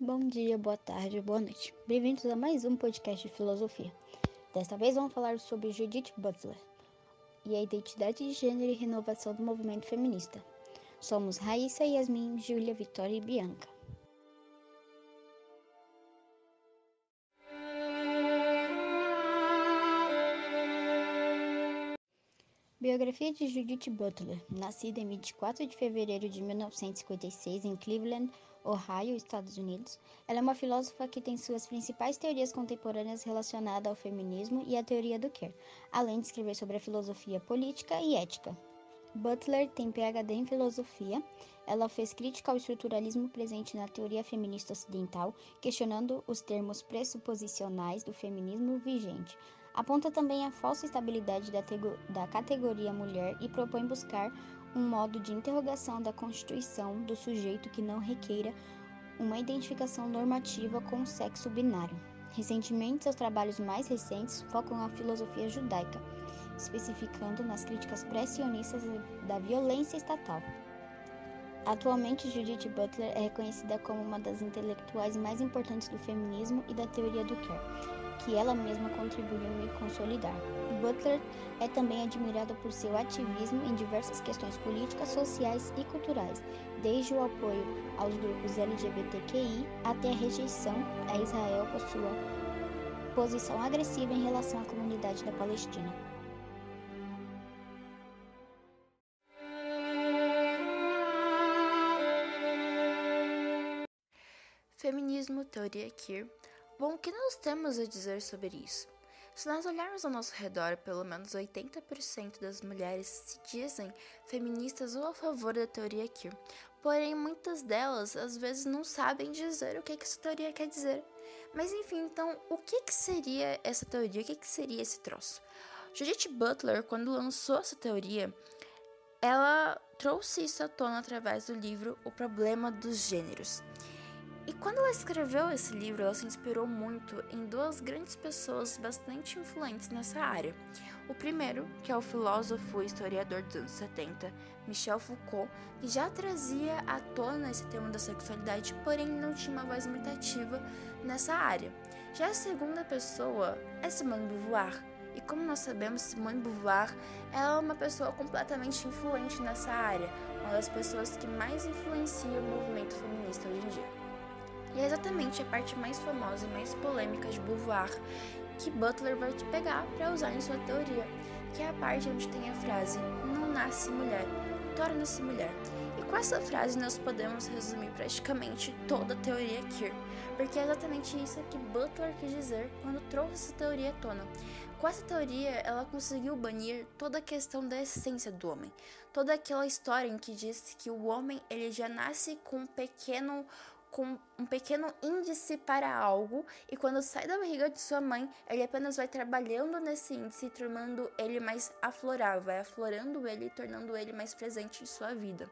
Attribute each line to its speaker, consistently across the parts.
Speaker 1: Bom dia, boa tarde, boa noite. Bem-vindos a mais um podcast de filosofia. Desta vez vamos falar sobre Judith Butler e a identidade de gênero e renovação do movimento feminista. Somos Raíssa, Yasmin, Júlia, Vitória e Bianca. Biografia de Judith Butler, nascida em 24 de fevereiro de 1956 em Cleveland, Ohio, Estados Unidos. Ela é uma filósofa que tem suas principais teorias contemporâneas relacionadas ao feminismo e à teoria do queer, além de escrever sobre a filosofia política e ética. Butler tem PhD em filosofia. Ela fez crítica ao estruturalismo presente na teoria feminista ocidental, questionando os termos pressuposicionais do feminismo vigente, Aponta também a falsa estabilidade da, da categoria mulher e propõe buscar um modo de interrogação da constituição do sujeito que não requeira uma identificação normativa com o sexo binário. Recentemente, seus trabalhos mais recentes focam a filosofia judaica, especificando nas críticas pré-sionistas da violência estatal. Atualmente, Judith Butler é reconhecida como uma das intelectuais mais importantes do feminismo e da teoria do queer que ela mesma contribuiu em consolidar. Butler é também admirada por seu ativismo em diversas questões políticas, sociais e culturais, desde o apoio aos grupos LGBTQI até a rejeição a Israel por sua posição agressiva em relação à comunidade da Palestina.
Speaker 2: Feminismo, teoria queer Bom, o que nós temos a dizer sobre isso? Se nós olharmos ao nosso redor, pelo menos 80% das mulheres se dizem feministas ou a favor da teoria queer. Porém, muitas delas às vezes não sabem dizer o que, que essa teoria quer dizer. Mas enfim, então, o que, que seria essa teoria? O que, que seria esse troço? Judith Butler, quando lançou essa teoria, ela trouxe isso à tona através do livro O Problema dos Gêneros. E quando ela escreveu esse livro, ela se inspirou muito em duas grandes pessoas bastante influentes nessa área. O primeiro, que é o filósofo e historiador dos anos 70, Michel Foucault, que já trazia à tona esse tema da sexualidade, porém não tinha uma voz muito ativa nessa área. Já a segunda pessoa é Simone de Beauvoir, e como nós sabemos, Simone Beauvoir é uma pessoa completamente influente nessa área, uma das pessoas que mais influencia o movimento feminista hoje em dia. E é exatamente a parte mais famosa e mais polêmica de Beauvoir que Butler vai te pegar para usar em sua teoria, que é a parte onde tem a frase não nasce mulher, torna-se mulher. E com essa frase nós podemos resumir praticamente toda a teoria queer, porque é exatamente isso que Butler quis dizer quando trouxe essa teoria à tona. Com essa teoria, ela conseguiu banir toda a questão da essência do homem, toda aquela história em que diz que o homem ele já nasce com um pequeno com um pequeno índice para algo e quando sai da barriga de sua mãe, ele apenas vai trabalhando nesse índice, tornando ele mais aflorável, vai aflorando ele e tornando ele mais presente em sua vida.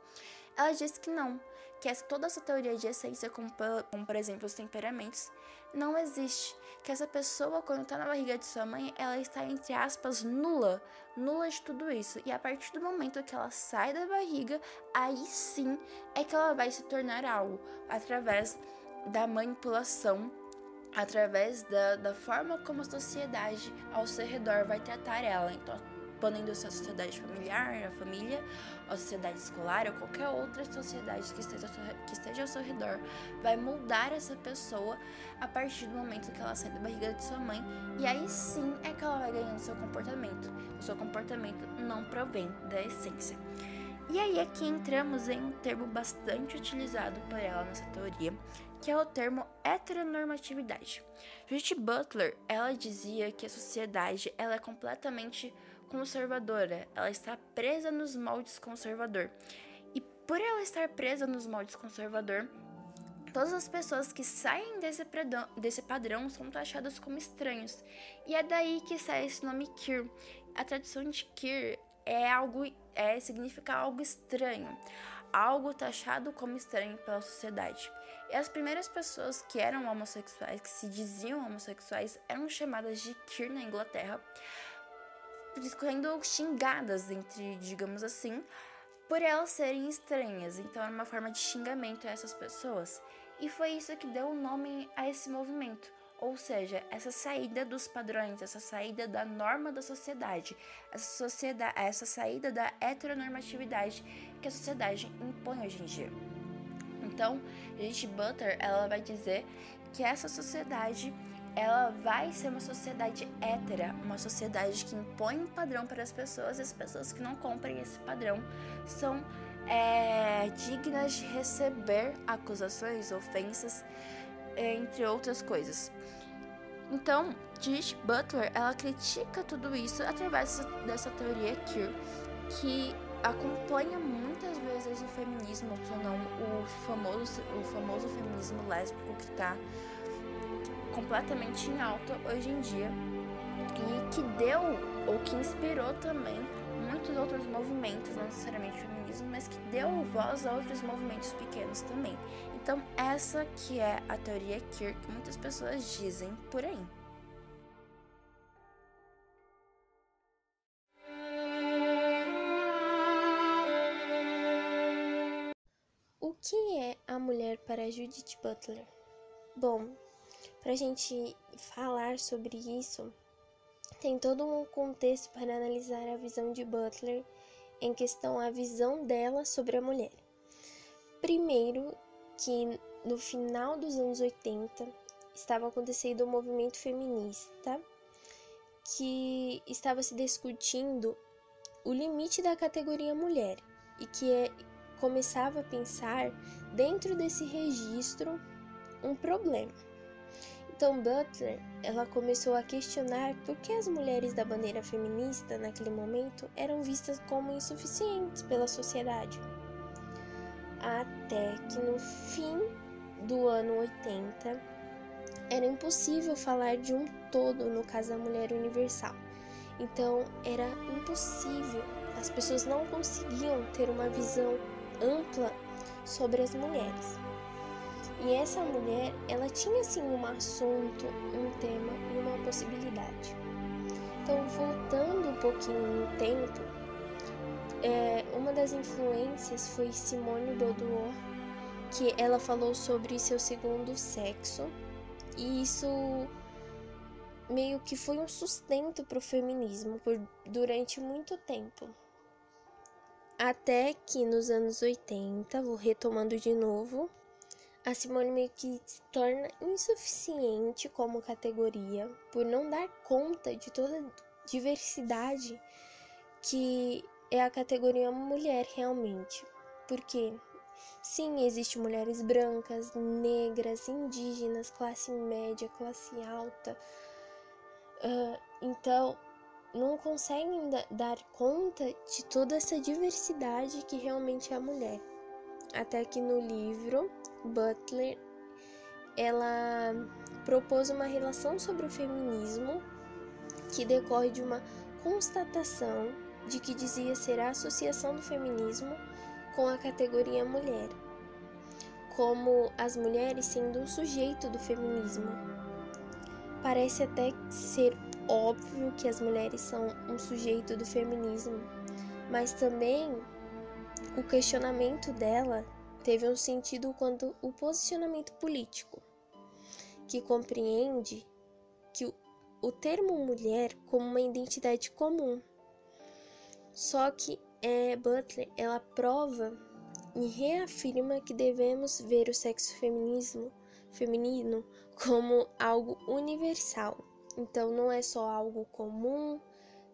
Speaker 2: Ela diz que não, que toda essa teoria de essência, como, como por exemplo os temperamentos, não existe. Que essa pessoa, quando está na barriga de sua mãe, ela está, entre aspas, nula, nula de tudo isso. E a partir do momento que ela sai da barriga, aí sim é que ela vai se tornar algo, através da manipulação através da, da forma como a sociedade ao seu redor vai tratar ela. Então, podendo ser a sociedade familiar, a família, a sociedade escolar ou qualquer outra sociedade que esteja, que esteja ao seu redor, vai moldar essa pessoa a partir do momento que ela sai da barriga de sua mãe, e aí sim é que ela vai ganhando seu comportamento. O seu comportamento não provém da essência. E aí aqui entramos em um termo bastante utilizado por ela nessa teoria, que é o termo heteronormatividade. Judith Butler, ela dizia que a sociedade ela é completamente conservadora, ela está presa nos moldes conservador. E por ela estar presa nos moldes conservador, todas as pessoas que saem desse, padrão, desse padrão são taxadas como estranhos. E é daí que sai esse nome queer. A tradução de queer é algo é significa algo estranho, algo taxado como estranho pela sociedade. E as primeiras pessoas que eram homossexuais, que se diziam homossexuais, eram chamadas de queer na Inglaterra, sendo xingadas entre, digamos assim, por elas serem estranhas. Então era uma forma de xingamento a essas pessoas. E foi isso que deu o nome a esse movimento, ou seja, essa saída dos padrões, essa saída da norma da sociedade, essa, sociedade, essa saída da heteronormatividade que a sociedade impõe hoje em dia. Então, Judith Butler, ela vai dizer que essa sociedade ela vai ser uma sociedade hétera, uma sociedade que impõe um padrão para as pessoas e as pessoas que não comprem esse padrão são é, dignas de receber acusações, ofensas, entre outras coisas. Então, Judith Butler, ela critica tudo isso através dessa teoria queer, que acompanha muitas vezes o feminismo, ou não o famoso, o famoso feminismo lésbico que está completamente em alta hoje em dia e que deu ou que inspirou também muitos outros movimentos, não necessariamente feminismo, mas que deu voz a outros movimentos pequenos também. Então, essa que é a teoria queer que muitas pessoas dizem por aí.
Speaker 3: O que é a mulher para Judith Butler? Bom, para a gente falar sobre isso, tem todo um contexto para analisar a visão de Butler em questão a visão dela sobre a mulher. Primeiro, que no final dos anos 80 estava acontecendo um movimento feminista que estava se discutindo o limite da categoria mulher e que é, começava a pensar dentro desse registro um problema. Então Butler, ela começou a questionar por que as mulheres da bandeira feminista naquele momento eram vistas como insuficientes pela sociedade. Até que no fim do ano 80 era impossível falar de um todo no caso da mulher universal. Então era impossível, as pessoas não conseguiam ter uma visão ampla sobre as mulheres. E essa mulher, ela tinha sim um assunto, um tema e uma possibilidade. Então, voltando um pouquinho no tempo, é, uma das influências foi Simone Beauvoir, que ela falou sobre seu segundo sexo, e isso meio que foi um sustento para o feminismo por, durante muito tempo. Até que nos anos 80, vou retomando de novo, a Simone meio que se torna insuficiente como categoria por não dar conta de toda a diversidade que é a categoria mulher realmente. Porque sim, existem mulheres brancas, negras, indígenas, classe média, classe alta. Uh, então, não conseguem dar conta de toda essa diversidade que realmente é a mulher. Até que no livro Butler, ela propôs uma relação sobre o feminismo que decorre de uma constatação de que dizia ser a associação do feminismo com a categoria mulher, como as mulheres sendo um sujeito do feminismo. Parece até ser óbvio que as mulheres são um sujeito do feminismo, mas também o questionamento dela teve um sentido quanto o posicionamento político, que compreende que o termo mulher como uma identidade comum. Só que é, Butler ela prova e reafirma que devemos ver o sexo feminismo, feminino como algo universal. Então não é só algo comum,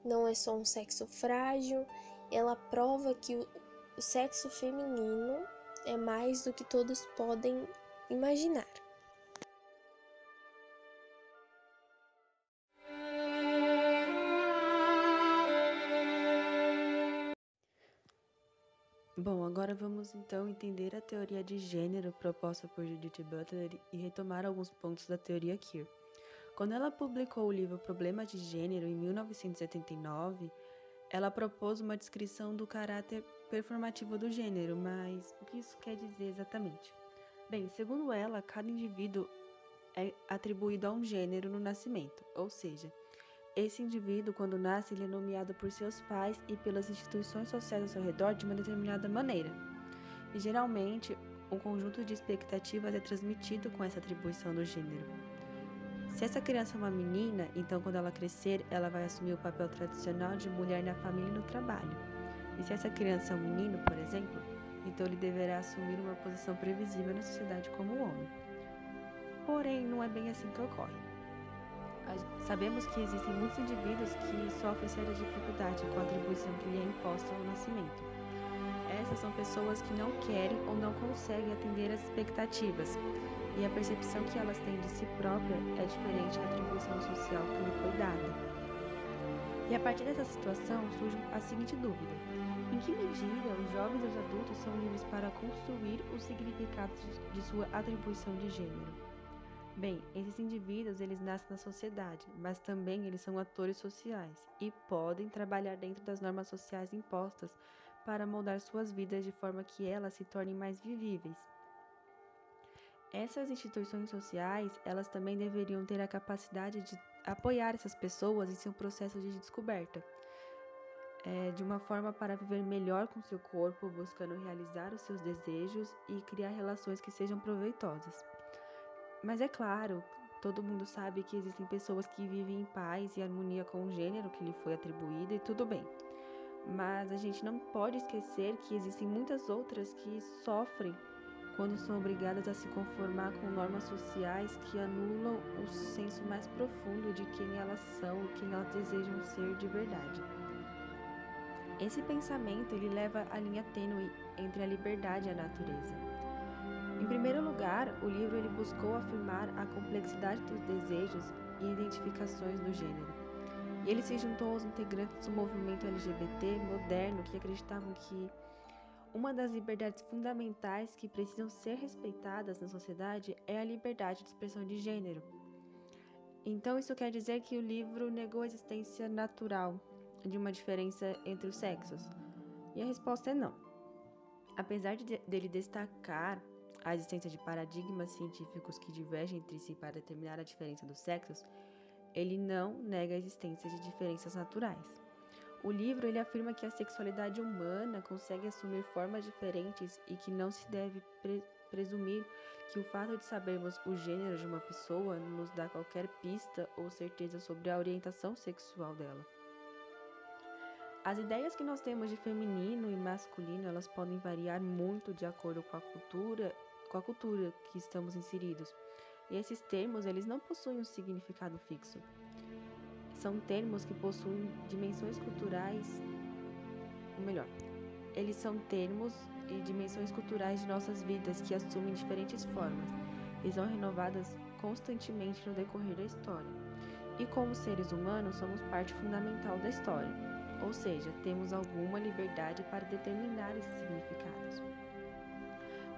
Speaker 3: não é só um sexo frágil. Ela prova que o, o sexo feminino é mais do que todos podem imaginar.
Speaker 4: Bom, agora vamos então entender a teoria de gênero proposta por Judith Butler e retomar alguns pontos da teoria queer. Quando ela publicou o livro Problema de Gênero em 1979, ela propôs uma descrição do caráter performativo do gênero, mas o que isso quer dizer exatamente? Bem, segundo ela, cada indivíduo é atribuído a um gênero no nascimento, ou seja, esse indivíduo, quando nasce, ele é nomeado por seus pais e pelas instituições sociais ao seu redor de uma determinada maneira. E geralmente, um conjunto de expectativas é transmitido com essa atribuição do gênero. Se essa criança é uma menina, então quando ela crescer, ela vai assumir o papel tradicional de mulher na família e no trabalho. E se essa criança é um menino, por exemplo, então ele deverá assumir uma posição previsível na sociedade como homem. Porém, não é bem assim que ocorre. Sabemos que existem muitos indivíduos que sofrem sérias dificuldades com a atribuição que lhe é imposta ao nascimento. Essas são pessoas que não querem ou não conseguem atender às expectativas, e a percepção que elas têm de si própria é diferente da atribuição social que lhe foi dada. E a partir dessa situação surge a seguinte dúvida: que medida os jovens e os adultos são livres para construir os significados de sua atribuição de gênero? Bem, esses indivíduos eles nascem na sociedade, mas também eles são atores sociais e podem trabalhar dentro das normas sociais impostas para moldar suas vidas de forma que elas se tornem mais vivíveis. Essas instituições sociais, elas também deveriam ter a capacidade de apoiar essas pessoas em seu processo de descoberta, é, de uma forma para viver melhor com seu corpo, buscando realizar os seus desejos e criar relações que sejam proveitosas. Mas é claro, todo mundo sabe que existem pessoas que vivem em paz e harmonia com o gênero que lhe foi atribuído e tudo bem. Mas a gente não pode esquecer que existem muitas outras que sofrem quando são obrigadas a se conformar com normas sociais que anulam o senso mais profundo de quem elas são e quem elas desejam ser de verdade. Esse pensamento ele leva a linha tênue entre a liberdade e a natureza. Em primeiro lugar, o livro ele buscou afirmar a complexidade dos desejos e identificações do gênero. E ele se juntou aos integrantes do movimento LGBT moderno que acreditavam que uma das liberdades fundamentais que precisam ser respeitadas na sociedade é a liberdade de expressão de gênero. Então, isso quer dizer que o livro negou a existência natural de uma diferença entre os sexos? E a resposta é não. Apesar de dele destacar a existência de paradigmas científicos que divergem entre si para determinar a diferença dos sexos, ele não nega a existência de diferenças naturais. O livro ele afirma que a sexualidade humana consegue assumir formas diferentes e que não se deve pre presumir que o fato de sabermos o gênero de uma pessoa nos dá qualquer pista ou certeza sobre a orientação sexual dela. As ideias que nós temos de feminino e masculino, elas podem variar muito de acordo com a cultura com a cultura que estamos inseridos. E esses termos, eles não possuem um significado fixo. São termos que possuem dimensões culturais, ou melhor, eles são termos e dimensões culturais de nossas vidas que assumem diferentes formas e são renovadas constantemente no decorrer da história. E como seres humanos, somos parte fundamental da história, ou seja, temos alguma liberdade para determinar esses significados.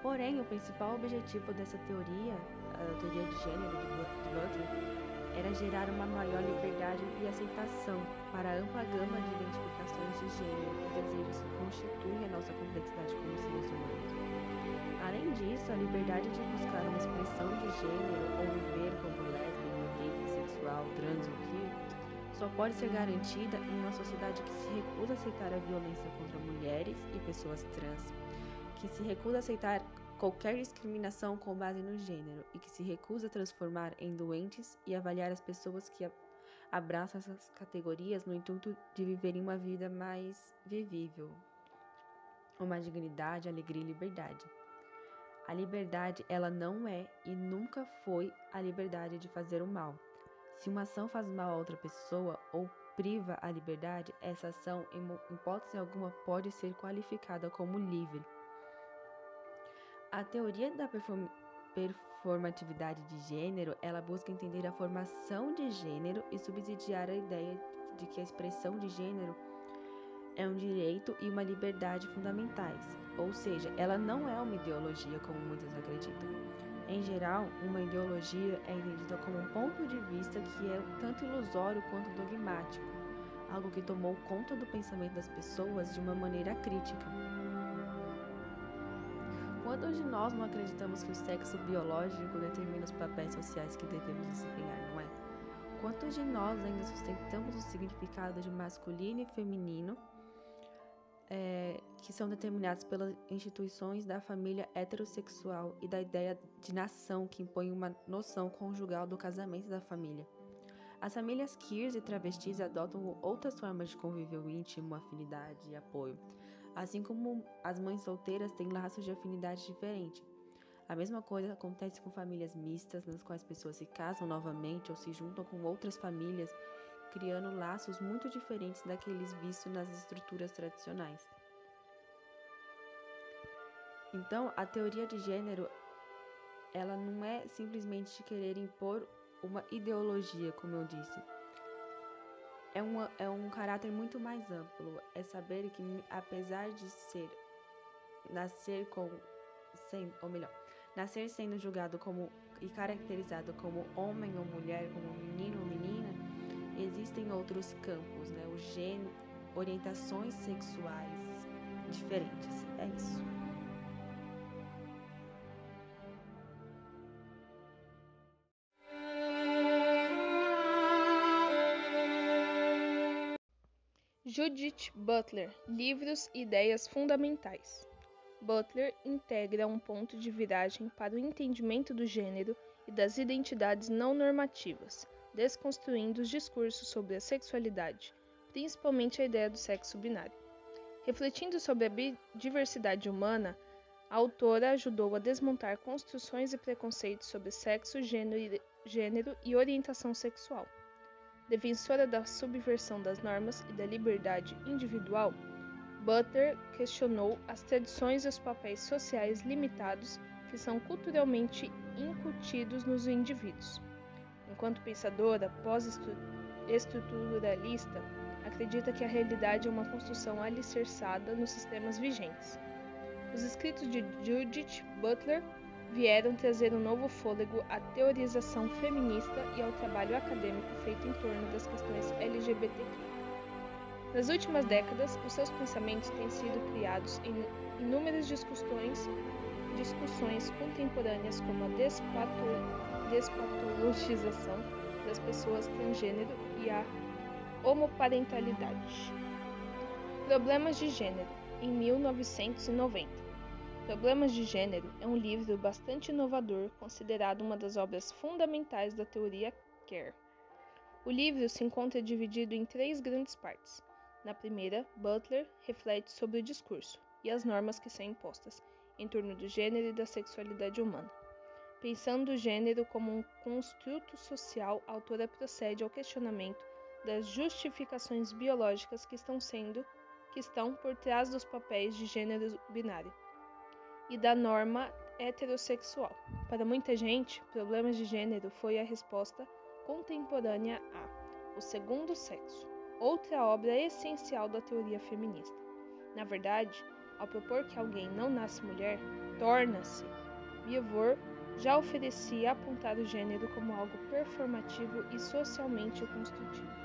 Speaker 4: Porém, o principal objetivo dessa teoria, a teoria de gênero de Butler, era gerar uma maior liberdade e aceitação para a ampla gama de identificações de gênero e desejos que constituem a nossa complexidade como seres humanos. Além disso, a liberdade de buscar uma expressão de gênero ou viver como lésbica, gay, bissexual, trans ou só pode ser garantida em uma sociedade que se recusa a aceitar a violência contra mulheres e pessoas trans que se recusa a aceitar qualquer discriminação com base no gênero e que se recusa a transformar em doentes e avaliar as pessoas que abraçam essas categorias no intuito de viverem uma vida mais vivível, uma dignidade, alegria e liberdade. A liberdade, ela não é e nunca foi a liberdade de fazer o mal. Se uma ação faz mal a outra pessoa ou priva a liberdade, essa ação, em hipótese alguma, pode ser qualificada como livre. A teoria da performatividade de gênero, ela busca entender a formação de gênero e subsidiar a ideia de que a expressão de gênero é um direito e uma liberdade fundamentais, ou seja, ela não é uma ideologia como muitos acreditam. Em geral, uma ideologia é entendida como um ponto de vista que é tanto ilusório quanto dogmático, algo que tomou conta do pensamento das pessoas de uma maneira crítica. Quantos de nós não acreditamos que o sexo biológico determina os papéis sociais que devemos desempenhar, não é? Quantos de nós ainda sustentamos o significado de masculino e feminino é, que são determinados pelas instituições da família heterossexual e da ideia de nação que impõe uma noção conjugal do casamento da família. As famílias queers e travestis adotam outras formas de convívio íntimo, afinidade e apoio, assim como as mães solteiras têm laços de afinidade diferentes. A mesma coisa acontece com famílias mistas, nas quais pessoas se casam novamente ou se juntam com outras famílias criando laços muito diferentes daqueles vistos nas estruturas tradicionais. Então, a teoria de gênero, ela não é simplesmente de querer impor uma ideologia, como eu disse. É, uma, é um caráter muito mais amplo. É saber que, apesar de ser nascer com, sem, ou melhor, nascer sendo julgado como e caracterizado como homem ou mulher, como menino ou existem outros campos, né? O gênero, orientações sexuais diferentes. É isso.
Speaker 5: Judith Butler Livros e Ideias Fundamentais. Butler integra um ponto de viragem para o entendimento do gênero e das identidades não normativas, desconstruindo os discursos sobre a sexualidade, principalmente a ideia do sexo binário. Refletindo sobre a diversidade humana, a autora ajudou a desmontar construções e preconceitos sobre sexo, gênero, e orientação sexual. Defensora da subversão das normas e da liberdade individual, Butler questionou as tradições e os papéis sociais limitados que são culturalmente incutidos nos indivíduos. Enquanto pensadora pós-estruturalista, acredita que a realidade é uma construção alicerçada nos sistemas vigentes. Os escritos de Judith Butler vieram trazer um novo fôlego à teorização feminista e ao trabalho acadêmico feito em torno das questões LGBTQ. Nas últimas décadas, os seus pensamentos têm sido criados em inúmeras discussões, discussões contemporâneas como a despatologização das pessoas transgênero e a homoparentalidade. Problemas de Gênero, em 1990. Problemas de Gênero é um livro bastante inovador, considerado uma das obras fundamentais da teoria queer. O livro se encontra dividido em três grandes partes. Na primeira, Butler reflete sobre o discurso e as normas que são impostas em torno do gênero e da sexualidade humana. Pensando o gênero como um construto social, a autora procede ao questionamento das justificações biológicas que estão sendo que estão por trás dos papéis de gênero binário e da norma heterossexual. Para muita gente, problemas de gênero foi a resposta contemporânea a O Segundo Sexo, outra obra essencial da teoria feminista. Na verdade, ao propor que alguém não nasce mulher, torna-se Bievor já oferecia apontar o gênero como algo performativo e socialmente construtivo.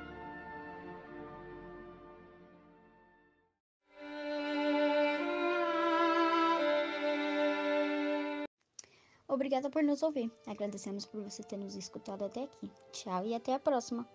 Speaker 1: Obrigada por nos ouvir. Agradecemos por você ter nos escutado até aqui. Tchau e até a próxima.